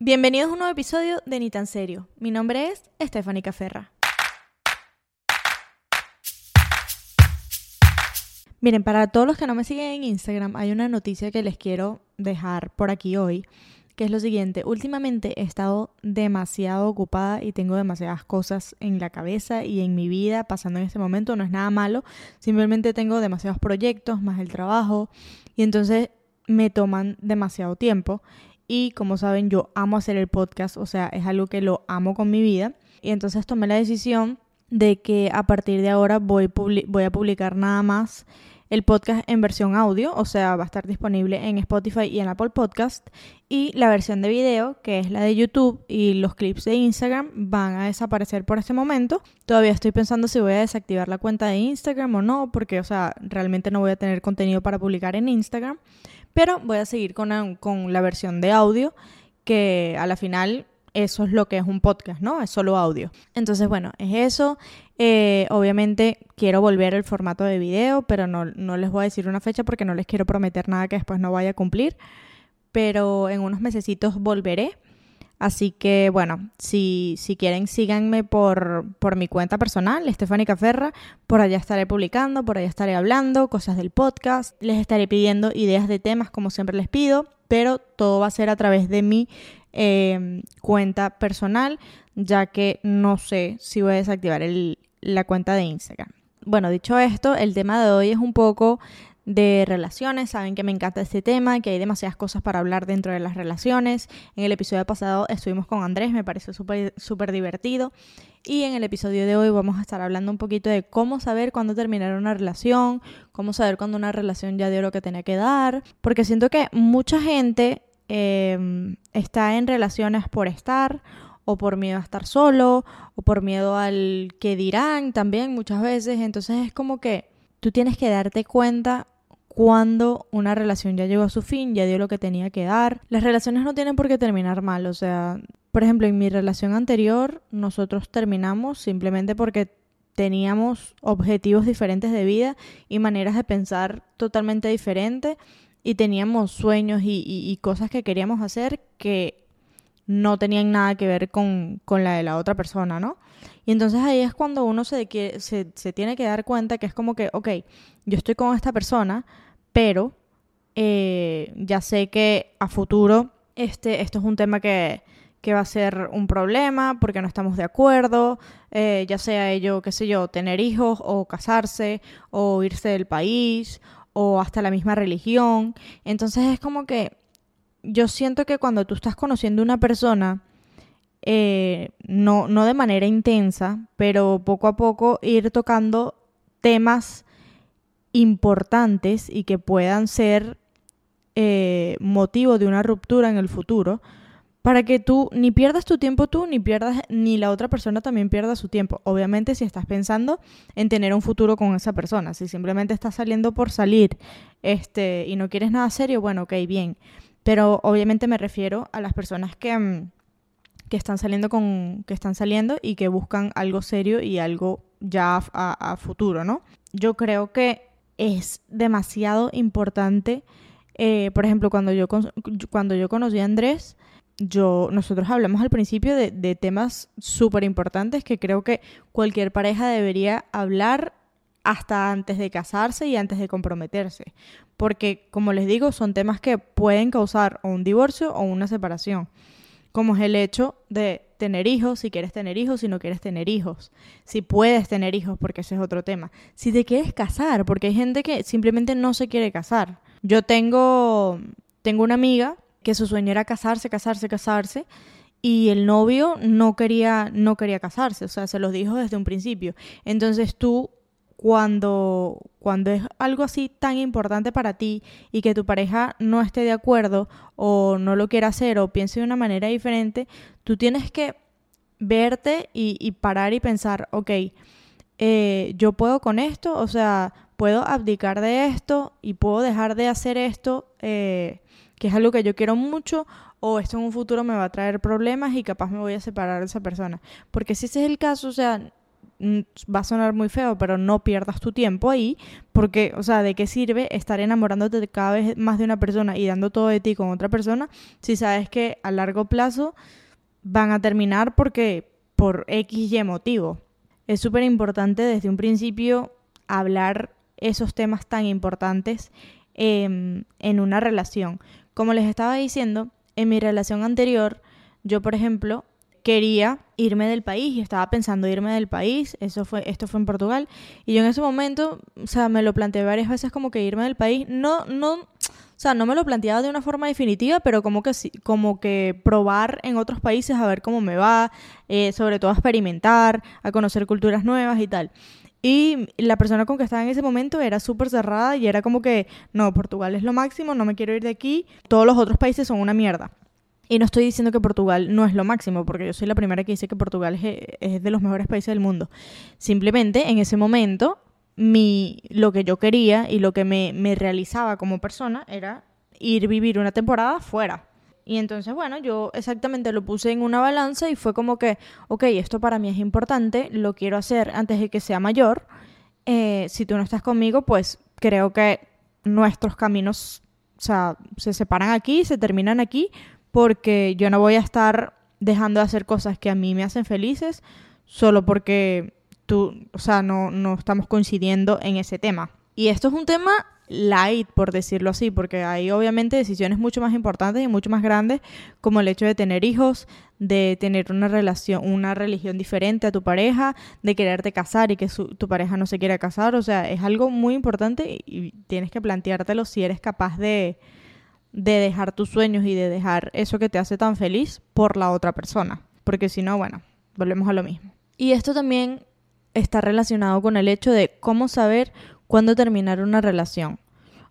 Bienvenidos a un nuevo episodio de Ni tan serio. Mi nombre es Stephanie Caferra. Miren, para todos los que no me siguen en Instagram, hay una noticia que les quiero dejar por aquí hoy, que es lo siguiente. Últimamente he estado demasiado ocupada y tengo demasiadas cosas en la cabeza y en mi vida pasando en este momento. No es nada malo, simplemente tengo demasiados proyectos, más el trabajo, y entonces me toman demasiado tiempo. Y como saben, yo amo hacer el podcast, o sea, es algo que lo amo con mi vida. Y entonces tomé la decisión de que a partir de ahora voy, a publicar nada más el podcast en versión audio, o sea, va a estar disponible en Spotify y en Apple Podcast. Y la versión de video, que es la de YouTube y los clips de Instagram, van a desaparecer por este momento. Todavía estoy pensando si voy a desactivar la cuenta de Instagram o no, porque, o sea, realmente no voy a tener contenido para publicar en Instagram. Pero voy a seguir con con la versión de audio, que a la final eso es lo que es un podcast, ¿no? Es solo audio. Entonces, bueno, es eso. Eh, obviamente quiero volver al formato de video, pero no, no les voy a decir una fecha porque no les quiero prometer nada que después no vaya a cumplir. Pero en unos mesecitos volveré. Así que bueno, si, si quieren síganme por, por mi cuenta personal, Stephanie Caferra, por allá estaré publicando, por allá estaré hablando, cosas del podcast, les estaré pidiendo ideas de temas como siempre les pido, pero todo va a ser a través de mi eh, cuenta personal, ya que no sé si voy a desactivar el, la cuenta de Instagram. Bueno, dicho esto, el tema de hoy es un poco de relaciones. Saben que me encanta este tema, que hay demasiadas cosas para hablar dentro de las relaciones. En el episodio pasado estuvimos con Andrés, me pareció súper divertido. Y en el episodio de hoy vamos a estar hablando un poquito de cómo saber cuándo terminar una relación, cómo saber cuándo una relación ya dio lo que tenía que dar. Porque siento que mucha gente eh, está en relaciones por estar o por miedo a estar solo, o por miedo al que dirán también muchas veces. Entonces es como que tú tienes que darte cuenta cuando una relación ya llegó a su fin, ya dio lo que tenía que dar. Las relaciones no tienen por qué terminar mal, o sea, por ejemplo, en mi relación anterior nosotros terminamos simplemente porque teníamos objetivos diferentes de vida y maneras de pensar totalmente diferentes y teníamos sueños y, cosas que queríamos hacer que no tenían nada que ver con, la de la otra persona, ¿no? Y entonces ahí es cuando uno se, se, se, tiene que dar cuenta que es como que, ok, yo estoy con esta persona, pero eh, ya sé que a futuro este, esto es un tema que, que va a ser un problema porque no estamos de acuerdo, eh, ya sea ello, qué sé yo, tener hijos o casarse o irse del país o hasta la misma religión. Entonces es como que yo siento que cuando tú estás conociendo a una persona, eh, no, no de manera intensa, pero poco a poco ir tocando temas importantes y que puedan ser eh, motivo de una ruptura en el futuro, para que tú ni pierdas tu tiempo tú, ni pierdas, ni la otra persona también pierda su tiempo. Obviamente si estás pensando en tener un futuro con esa persona, si simplemente estás saliendo por salir, este, y no quieres nada serio, bueno, ok, bien. Pero obviamente me refiero a las personas que, mm, que están saliendo con. que están saliendo y que buscan algo serio y algo ya a, futuro, ¿no? Yo creo que es demasiado importante. Eh, por ejemplo, cuando yo, cuando yo conocí a Andrés, yo, nosotros hablamos al principio de, de temas súper importantes que creo que cualquier pareja debería hablar hasta antes de casarse y antes de comprometerse. Porque, como les digo, son temas que pueden causar o un divorcio o una separación. Como es el hecho de tener hijos, si quieres tener hijos, si no quieres tener hijos. Si puedes tener hijos, porque ese es otro tema. Si te quieres casar, porque hay gente que simplemente no se quiere casar. Yo tengo, tengo una amiga que su sueño era casarse, casarse, casarse y el novio no quería no quería casarse, o sea, se los dijo desde un principio. Entonces tú cuando, cuando es algo así tan importante para ti y que tu pareja no esté de acuerdo o no lo quiera hacer o piense de una manera diferente, tú tienes que verte y, parar y pensar, ok, eh, yo puedo con esto, o sea, puedo abdicar de esto y puedo dejar de hacer esto, eh, que es algo que yo quiero mucho, o esto en un futuro me va a traer problemas y capaz me voy a separar de esa persona. Porque si ese es el caso, o sea, va a sonar muy feo, pero no pierdas tu tiempo ahí, porque, o sea, ¿de qué sirve estar enamorándote cada vez más de una persona y dando todo de ti con otra persona si sabes que a largo plazo van a terminar porque por X y motivo? Es súper importante desde un principio hablar esos temas tan importantes em, en una relación. Como les estaba diciendo, en mi relación anterior, yo, por ejemplo, quería irme del país y estaba pensando irme del país, eso fue esto fue en Portugal y yo en ese momento, o sea, me lo planteé varias veces como que irme del país, no no o sea, no me lo planteaba de una forma definitiva, pero como que como que probar en otros países a ver cómo me va, eh, sobre todo a experimentar, a conocer culturas nuevas y tal. Y la persona con que estaba en ese momento era súper cerrada y era como que, no, Portugal es lo máximo, no me quiero ir de aquí, todos los otros países son una mierda. Y no estoy diciendo que Portugal no es lo máximo, porque yo soy la primera que dice que Portugal es, de los mejores países del mundo. Simplemente en ese momento, mi, lo que yo quería y lo que me, me realizaba como persona era ir vivir una temporada fuera. Y entonces, bueno, yo exactamente lo puse en una balanza y fue como que, ok, esto para mí es importante, lo quiero hacer antes de que sea mayor. Eh, si tú no estás conmigo, pues creo que nuestros caminos, o sea, se separan aquí, se terminan aquí, porque yo no voy a estar dejando de hacer cosas que a mí me hacen felices solo porque tú, o sea, no, no estamos coincidiendo en ese tema. Y esto es un tema light, por decirlo así, porque hay obviamente decisiones mucho más importantes y mucho más grandes, como el hecho de tener hijos, de tener una relación, una religión diferente a tu pareja, de quererte casar y que tu pareja no se quiera casar. O sea, es algo muy importante y tienes que planteártelo si eres capaz de, de dejar tus sueños y de dejar eso que te hace tan feliz por la otra persona. Porque si no, bueno, volvemos a lo mismo. Y esto también está relacionado con el hecho de cómo saber cuándo terminar una relación.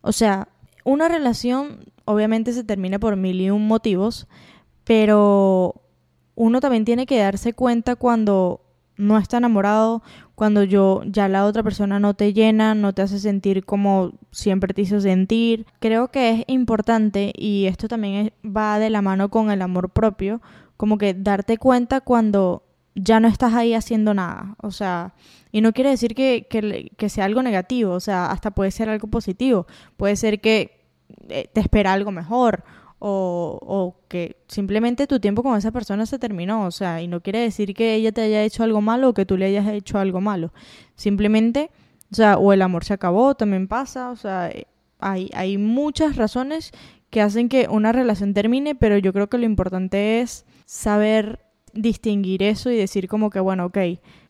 O sea, una relación obviamente se termina por mil y un motivos, pero uno también tiene que darse cuenta cuando no está enamorado, cuando yo ya la otra persona no te llena, no te hace sentir como siempre te hizo sentir. Creo que es importante y esto también va de la mano con el amor propio, como que darte cuenta cuando ya no estás ahí haciendo nada. O sea, y no quiere decir que, que, sea algo negativo, o sea, hasta puede ser algo positivo. Puede ser que eh, te espera algo mejor o, o, que simplemente tu tiempo con esa persona se terminó, o sea, y no quiere decir que ella te haya hecho algo malo o que tú le hayas hecho algo malo. Simplemente, o sea, o el amor se acabó, también pasa, o sea, eh, hay, hay muchas razones que hacen que una relación termine, pero yo creo que lo importante es saber distinguir eso y decir como que, bueno, ok,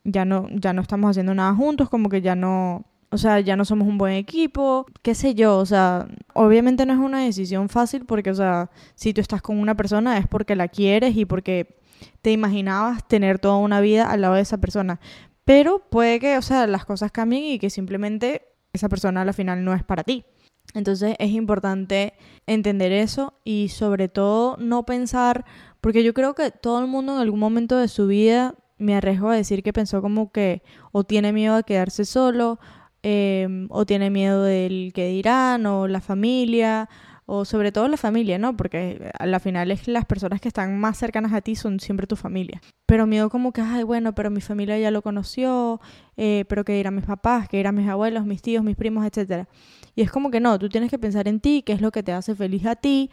ya no, ya no estamos haciendo nada juntos, como que ya no, o sea, ya no somos un buen equipo, qué sé yo, o sea, obviamente no es una decisión fácil porque, o sea, si tú estás con una persona es porque la quieres y porque te imaginabas tener toda una vida al lado de esa persona. Pero puede que, o sea, las cosas cambien y que simplemente esa persona al final no es para ti. Entonces es importante entender eso y sobre todo no pensar, porque yo creo que todo el mundo en algún momento de su vida, me arriesgo a decir que pensó como que o tiene miedo a quedarse solo, em, o tiene miedo del que dirán, o la familia, o sobre todo la familia, ¿no? Porque a la final es las personas que están más cercanas a ti son siempre tu familia. Pero miedo como que, ay, bueno, pero mi familia ya lo conoció, eh, pero que dirán mis papás, que dirán mis abuelos, mis tíos, mis primos, etcétera. Y es como que no, tú tienes que pensar en ti, qué es lo que te hace feliz a ti,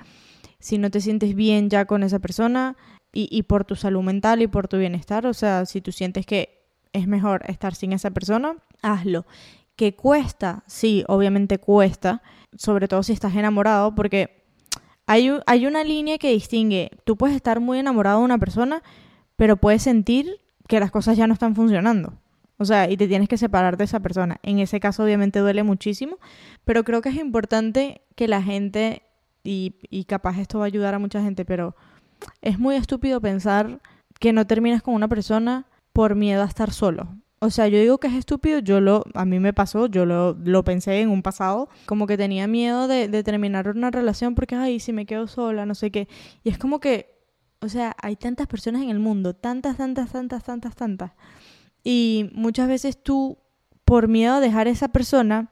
si no te sientes bien ya con esa persona y por tu salud mental y por tu bienestar, o sea, si tú sientes que es mejor estar sin esa persona, hazlo. Que cuesta, sí, obviamente cuesta, sobre todo si estás enamorado, porque hay, hay una línea que distingue, tú puedes estar muy enamorado de una persona, pero puedes sentir que las cosas ya no están funcionando. O sea, y te tienes que separar de esa persona. En ese caso obviamente duele muchísimo, pero creo que es importante que la gente, y, y capaz esto va a ayudar a mucha gente, pero es muy estúpido pensar que no terminas con una persona por miedo a estar solo. O sea, yo digo que es estúpido, yo lo, a mí me pasó, yo lo, lo pensé en un pasado, como que tenía miedo de, terminar una relación porque, ay, si me quedo sola, no sé qué. Y es como que, o sea, hay tantas personas en el mundo, tantas, tantas, tantas, tantas, tantas. Y muchas veces tú, por miedo a dejar a esa persona,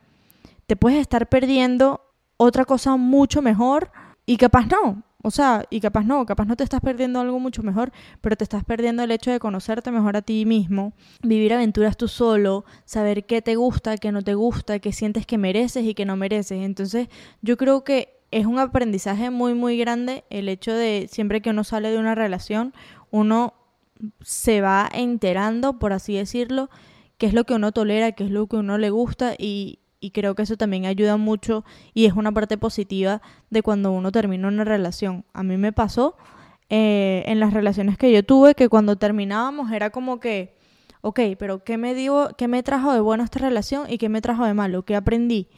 te puedes estar perdiendo otra cosa mucho mejor y capaz no. O sea, y capaz no, capaz no te estás perdiendo algo mucho mejor, pero te estás perdiendo el hecho de conocerte mejor a ti mismo, vivir aventuras tú solo, saber qué te gusta, qué no te gusta, qué sientes que mereces y qué no mereces. Entonces, yo creo que es un aprendizaje muy, muy grande el hecho de siempre que uno sale de una relación, uno se va enterando, por así decirlo, qué es lo que uno tolera, qué es lo que uno le gusta y, y creo que eso también ayuda mucho y es una parte positiva de cuando uno termina una relación. A mí me pasó eh, en las relaciones que yo tuve que cuando terminábamos era como que, ok, pero ¿qué me, dio, ¿qué me trajo de bueno esta relación y qué me trajo de malo? ¿Qué aprendí?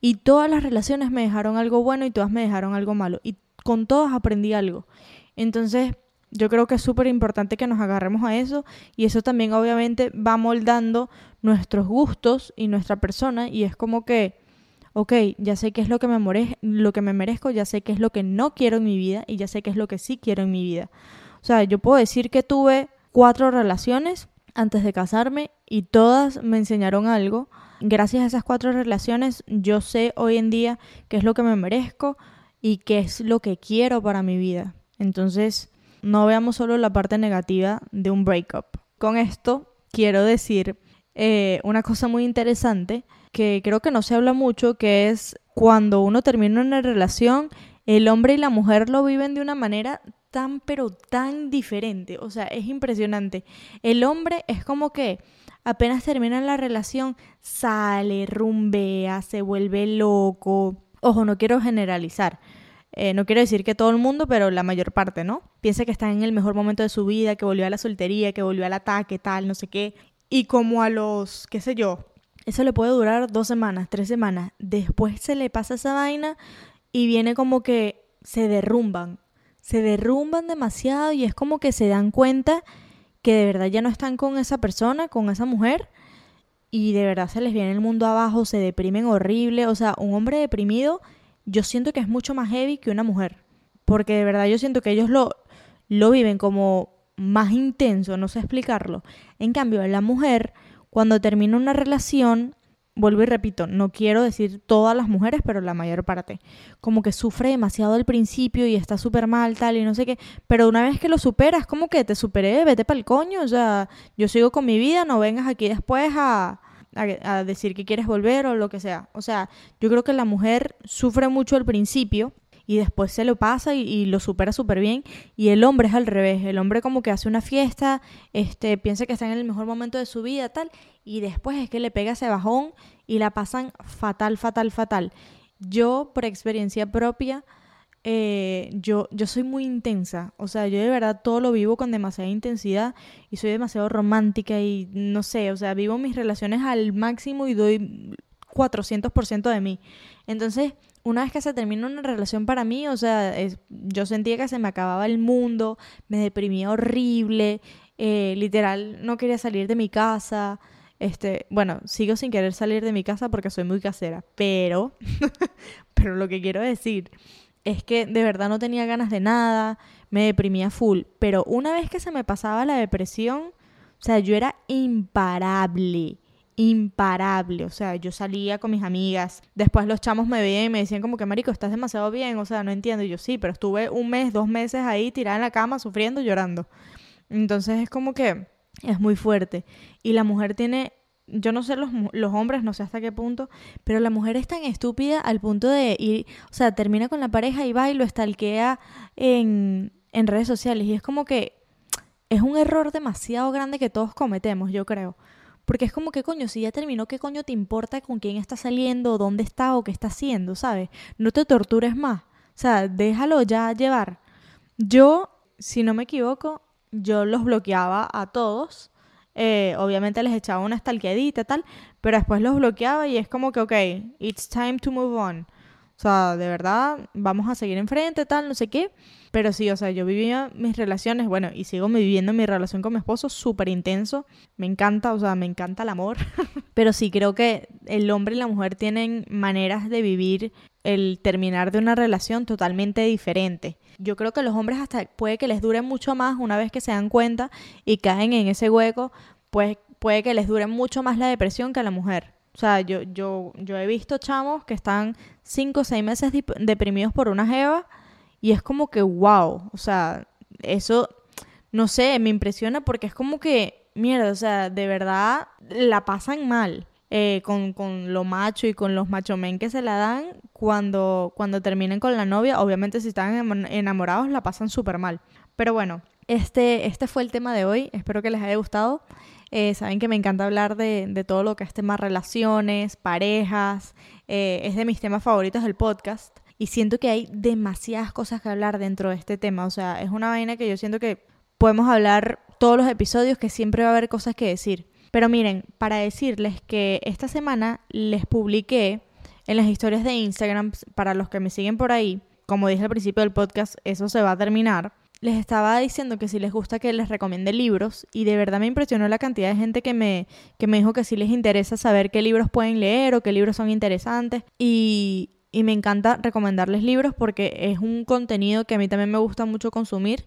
Y todas las relaciones me dejaron algo bueno y todas me dejaron algo malo. Y con todas aprendí algo. Entonces, yo creo que es súper importante que nos agarremos a eso y eso también obviamente va moldando nuestros gustos y nuestra persona y es como que, ok, ya sé qué es lo que, me lo que me merezco, ya sé qué es lo que no quiero en mi vida y ya sé qué es lo que sí quiero en mi vida. O sea, yo puedo decir que tuve cuatro relaciones antes de casarme y todas me enseñaron algo. Gracias a esas cuatro relaciones yo sé hoy en día qué es lo que me merezco y qué es lo que quiero para mi vida. Entonces, no veamos solo la parte negativa de un breakup. Con esto quiero decir eh, una cosa muy interesante que creo que no se habla mucho, que es cuando uno termina una relación, el hombre y la mujer lo viven de una manera tan pero tan diferente. O sea, es impresionante. El hombre es como que apenas termina la relación, sale, rumbea, se vuelve loco. Ojo, no quiero generalizar. Eh, no quiero decir que todo el mundo, pero la mayor parte, ¿no? Piensa que está en el mejor momento de su vida, que volvió a la soltería, que volvió al ataque, tal, no sé qué. Y como a los, qué sé yo, eso le puede durar dos semanas, tres semanas. Después se le pasa esa vaina y viene como que se derrumban. Se derrumban demasiado y es como que se dan cuenta que de verdad ya no están con esa persona, con esa mujer. Y de verdad se les viene el mundo abajo, se deprimen horrible. O sea, un hombre deprimido yo siento que es mucho más heavy que una mujer. Porque de verdad yo siento que ellos lo, lo viven como más intenso, no sé explicarlo. En cambio, la mujer, cuando termina una relación, vuelvo y repito, no quiero decir todas las mujeres, pero la mayor parte, como que sufre demasiado al principio y está súper mal, tal, y no sé qué, pero una vez que lo superas, como que te superé, vete para el coño, o sea, yo sigo con mi vida, no vengas aquí después a, a, decir que quieres volver o lo que sea. O sea, yo creo que la mujer sufre mucho al principio y después se lo pasa y, lo supera súper bien. Y el hombre es al revés. El hombre como que hace una fiesta, este, piensa que está en el mejor momento de su vida, tal, y después es que le pega ese bajón y la pasan fatal, fatal, fatal. Yo, por experiencia propia, eh, yo, yo soy muy intensa, o sea, yo de verdad todo lo vivo con demasiada intensidad y soy demasiado romántica y no sé, o sea, vivo mis relaciones al máximo y doy 400% de mí. Entonces, una vez que se termina una relación para mí, o sea, yo sentía que se me acababa el mundo, me deprimía horrible, eh, literal, no quería salir de mi casa. Este, bueno, sigo sin querer salir de mi casa porque soy muy casera, pero, pero lo que quiero decir es que de verdad no tenía ganas de nada, me deprimía full, pero una vez que se me pasaba la depresión, o sea, yo era imparable, imparable, o sea, yo salía con mis amigas, después los chamos me veían y me decían como que, marico, estás demasiado bien, o sea, no entiendo, y yo sí, pero estuve un mes, dos meses ahí tirada en la cama, sufriendo, llorando. Entonces es como que es muy fuerte. Y la mujer tiene yo no sé los, los, hombres, no sé hasta qué punto, pero la mujer es tan estúpida al punto de ir, o sea, termina con la pareja y va y lo estalquea en, en redes sociales. Y es como que es un error demasiado grande que todos cometemos, yo creo. Porque es como que coño, si ya terminó, ¿qué coño te importa con quién está saliendo, dónde está o qué está haciendo, ¿sabes? No te tortures más. O sea, déjalo ya llevar. Yo, si no me equivoco, yo los bloqueaba a todos eh, obviamente les echaba una stalkeadita tal, pero después los bloqueaba y es como que, ok, it's time to move on. O sea, de verdad, vamos a seguir enfrente, tal, no sé qué. Pero sí, o sea, yo vivía mis relaciones, bueno, y sigo viviendo mi relación con mi esposo súper intenso. Me encanta, o sea, me encanta el amor. Pero sí, creo que el hombre y la mujer tienen maneras de vivir el terminar de una relación totalmente diferente. Yo creo que los hombres hasta puede que les dure mucho más una vez que se dan cuenta y caen en ese hueco, pues puede que les dure mucho más la depresión que a la mujer. O sea, yo, yo, yo he visto chamos que están cinco o seis meses deprimidos por una jeva y es como que, wow, o sea, eso, no sé, me impresiona porque es como que, mierda, o sea, de verdad la pasan mal. Eh, con, con, lo macho y con los macho men que se la dan cuando, cuando terminen con la novia. Obviamente si están enamorados la pasan súper mal. Pero bueno, este, este fue el tema de hoy. Espero que les haya gustado. Eh, saben que me encanta hablar de, todo lo que es tema relaciones, parejas. Eh, es de mis temas favoritos del podcast. Y siento que hay demasiadas cosas que hablar dentro de este tema. O sea, es una vaina que yo siento que podemos hablar todos los episodios, que siempre va a haber cosas que decir. Pero miren, para decirles que esta semana les publiqué en las historias de Instagram, para los que me siguen por ahí, como dije al principio del podcast, eso se va a terminar. Les estaba diciendo que si les gusta que les recomiende libros y de verdad me impresionó la cantidad de gente que me, que me dijo que sí les interesa saber qué libros pueden leer o qué libros son interesantes y, y me encanta recomendarles libros porque es un contenido que a mí también me gusta mucho consumir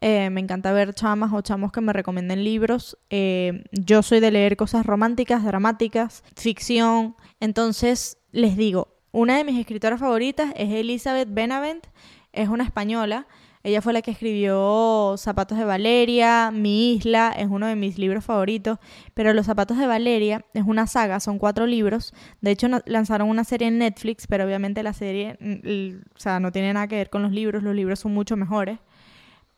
eh, me encanta ver chamas o chamos que me recomienden libros. Eh, yo soy de leer cosas románticas, dramáticas, ficción. Entonces, les digo, una de mis escritoras favoritas es Elizabeth Benavent. Es una española. Ella fue la que escribió Zapatos de Valeria, Mi Isla, es uno de mis libros favoritos. Pero Los Zapatos de Valeria es una saga, son cuatro libros. De hecho, lanzaron una serie en Netflix, pero obviamente la serie, mm, o sea, no tiene nada que ver con los libros. Los libros son mucho mejores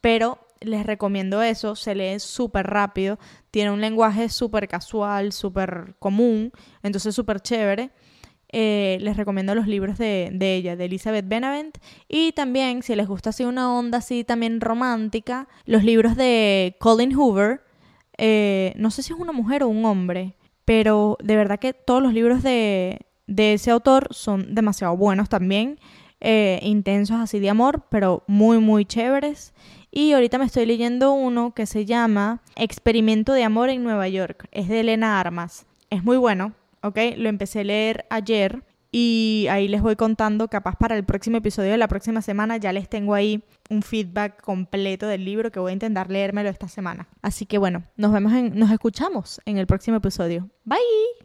pero les recomiendo eso, se lee súper rápido, tiene un lenguaje súper casual, súper común, entonces súper chévere. Eh, les recomiendo los libros de, ella, de Elizabeth Benavent. Y también, si les gusta así una onda así también romántica, los libros de Colin Hoover. Eh, no sé si es una mujer o un hombre, pero de verdad que todos los libros de, ese autor son demasiado buenos también. Eh, intensos así de amor, pero muy, muy chéveres. Y ahorita me estoy leyendo uno que se llama Experimento de Amor en Nueva York. Es de Elena Armas. Es muy bueno, ¿ok? Lo empecé a leer ayer y ahí les voy contando, capaz para el próximo episodio de la próxima semana ya les tengo ahí un feedback completo del libro que voy a intentar leérmelo esta semana. Así que bueno, nos vemos en, nos escuchamos en el próximo episodio. Bye.